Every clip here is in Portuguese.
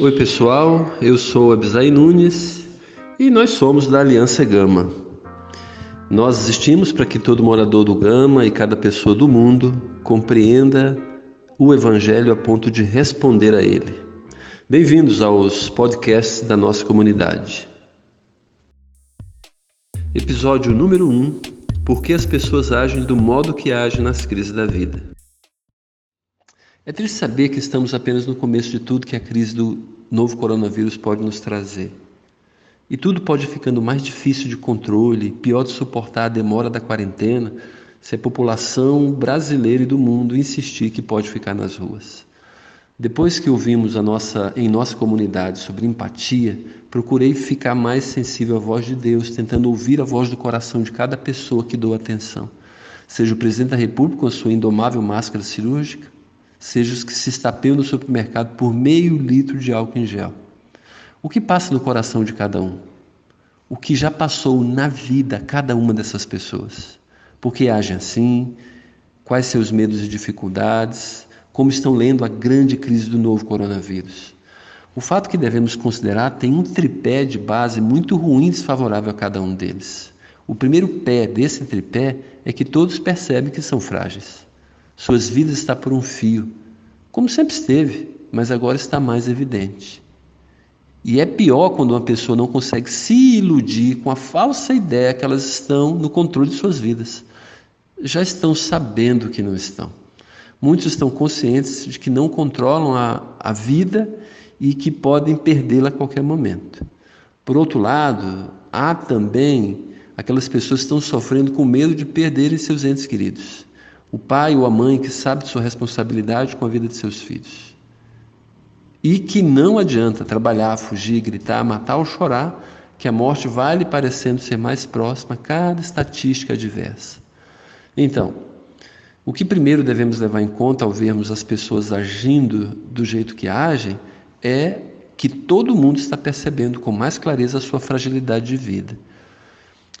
Oi pessoal, eu sou Abisai Nunes e nós somos da Aliança Gama. Nós existimos para que todo morador do Gama e cada pessoa do mundo compreenda o Evangelho a ponto de responder a ele. Bem-vindos aos podcasts da nossa comunidade. Episódio número 1: Por que as pessoas agem do modo que agem nas crises da vida? É triste saber que estamos apenas no começo de tudo que a crise do novo coronavírus pode nos trazer. E tudo pode ficando mais difícil de controle, pior de suportar a demora da quarentena, se a população brasileira e do mundo insistir que pode ficar nas ruas. Depois que ouvimos a nossa, em nossa comunidade sobre empatia, procurei ficar mais sensível à voz de Deus, tentando ouvir a voz do coração de cada pessoa que dou atenção. Seja o presidente da República com a sua indomável máscara cirúrgica, seja os que se estapeiam no supermercado por meio litro de álcool em gel. O que passa no coração de cada um? O que já passou na vida cada uma dessas pessoas? Por que agem assim? Quais seus medos e dificuldades? Como estão lendo a grande crise do novo coronavírus? O fato que devemos considerar tem um tripé de base muito ruim e desfavorável a cada um deles. O primeiro pé desse tripé é que todos percebem que são frágeis. Suas vidas estão por um fio, como sempre esteve, mas agora está mais evidente. E é pior quando uma pessoa não consegue se iludir com a falsa ideia que elas estão no controle de suas vidas. Já estão sabendo que não estão. Muitos estão conscientes de que não controlam a, a vida e que podem perdê-la a qualquer momento. Por outro lado, há também aquelas pessoas que estão sofrendo com medo de perderem seus entes queridos o pai ou a mãe que sabe de sua responsabilidade com a vida de seus filhos. E que não adianta trabalhar, fugir, gritar, matar ou chorar, que a morte vai lhe parecendo ser mais próxima a cada estatística adversa. Então, o que primeiro devemos levar em conta ao vermos as pessoas agindo do jeito que agem é que todo mundo está percebendo com mais clareza a sua fragilidade de vida.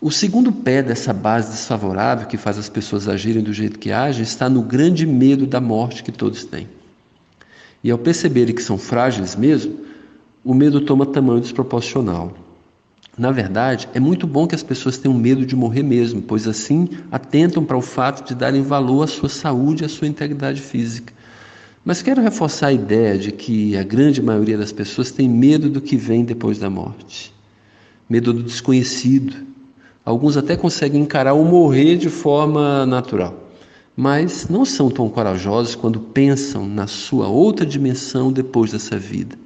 O segundo pé dessa base desfavorável que faz as pessoas agirem do jeito que agem está no grande medo da morte que todos têm. E ao perceberem que são frágeis mesmo, o medo toma tamanho desproporcional. Na verdade, é muito bom que as pessoas tenham medo de morrer mesmo, pois assim atentam para o fato de darem valor à sua saúde e à sua integridade física. Mas quero reforçar a ideia de que a grande maioria das pessoas tem medo do que vem depois da morte. Medo do desconhecido, Alguns até conseguem encarar o morrer de forma natural, mas não são tão corajosos quando pensam na sua outra dimensão depois dessa vida.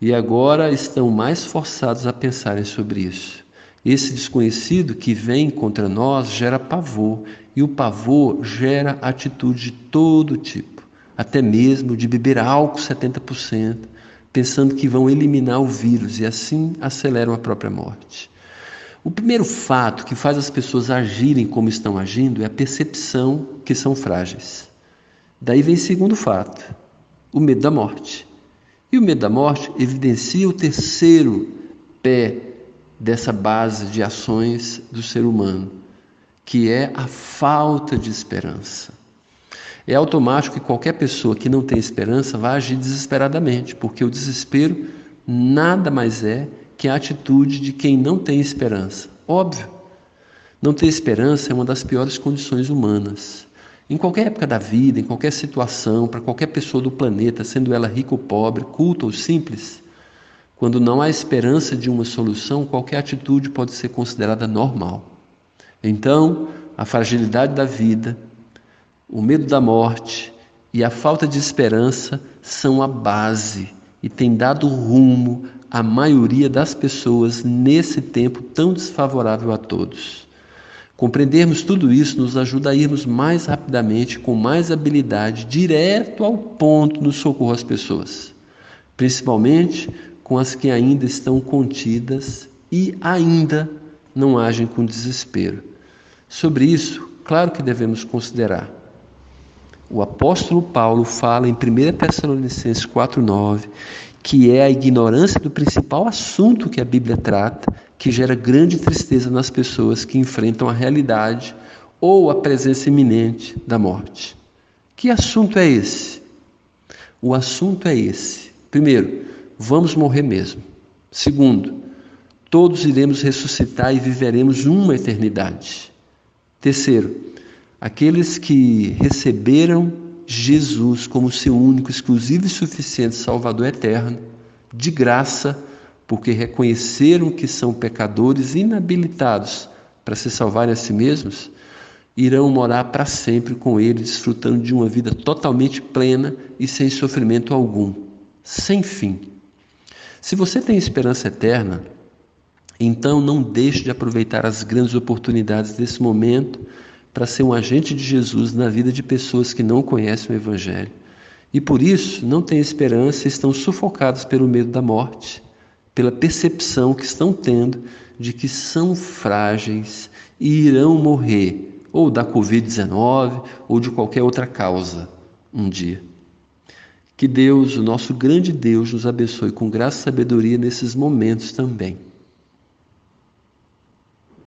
E agora estão mais forçados a pensarem sobre isso. Esse desconhecido que vem contra nós gera pavor, e o pavor gera atitude de todo tipo, até mesmo de beber álcool 70%, pensando que vão eliminar o vírus e assim aceleram a própria morte. O primeiro fato que faz as pessoas agirem como estão agindo é a percepção que são frágeis. Daí vem o segundo fato, o medo da morte. E o medo da morte evidencia o terceiro pé dessa base de ações do ser humano, que é a falta de esperança. É automático que qualquer pessoa que não tem esperança vai agir desesperadamente, porque o desespero nada mais é que a atitude de quem não tem esperança. Óbvio, não ter esperança é uma das piores condições humanas. Em qualquer época da vida, em qualquer situação, para qualquer pessoa do planeta, sendo ela rica ou pobre, culta ou simples, quando não há esperança de uma solução, qualquer atitude pode ser considerada normal. Então, a fragilidade da vida, o medo da morte e a falta de esperança são a base e têm dado rumo a maioria das pessoas nesse tempo tão desfavorável a todos. Compreendermos tudo isso nos ajuda a irmos mais rapidamente, com mais habilidade, direto ao ponto no socorro às pessoas, principalmente com as que ainda estão contidas e ainda não agem com desespero. Sobre isso, claro que devemos considerar. O apóstolo Paulo fala em 1 Tessalonicenses 4,9 que é a ignorância do principal assunto que a Bíblia trata, que gera grande tristeza nas pessoas que enfrentam a realidade ou a presença iminente da morte. Que assunto é esse? O assunto é esse. Primeiro, vamos morrer mesmo. Segundo, todos iremos ressuscitar e viveremos uma eternidade. Terceiro, aqueles que receberam Jesus como seu único, exclusivo e suficiente Salvador eterno, de graça, porque reconheceram que são pecadores inabilitados para se salvarem a si mesmos, irão morar para sempre com Ele, desfrutando de uma vida totalmente plena e sem sofrimento algum, sem fim. Se você tem esperança eterna, então não deixe de aproveitar as grandes oportunidades desse momento para ser um agente de Jesus na vida de pessoas que não conhecem o Evangelho. E por isso não têm esperança e estão sufocados pelo medo da morte, pela percepção que estão tendo de que são frágeis e irão morrer ou da Covid-19 ou de qualquer outra causa um dia. Que Deus, o nosso grande Deus, nos abençoe com graça e sabedoria nesses momentos também.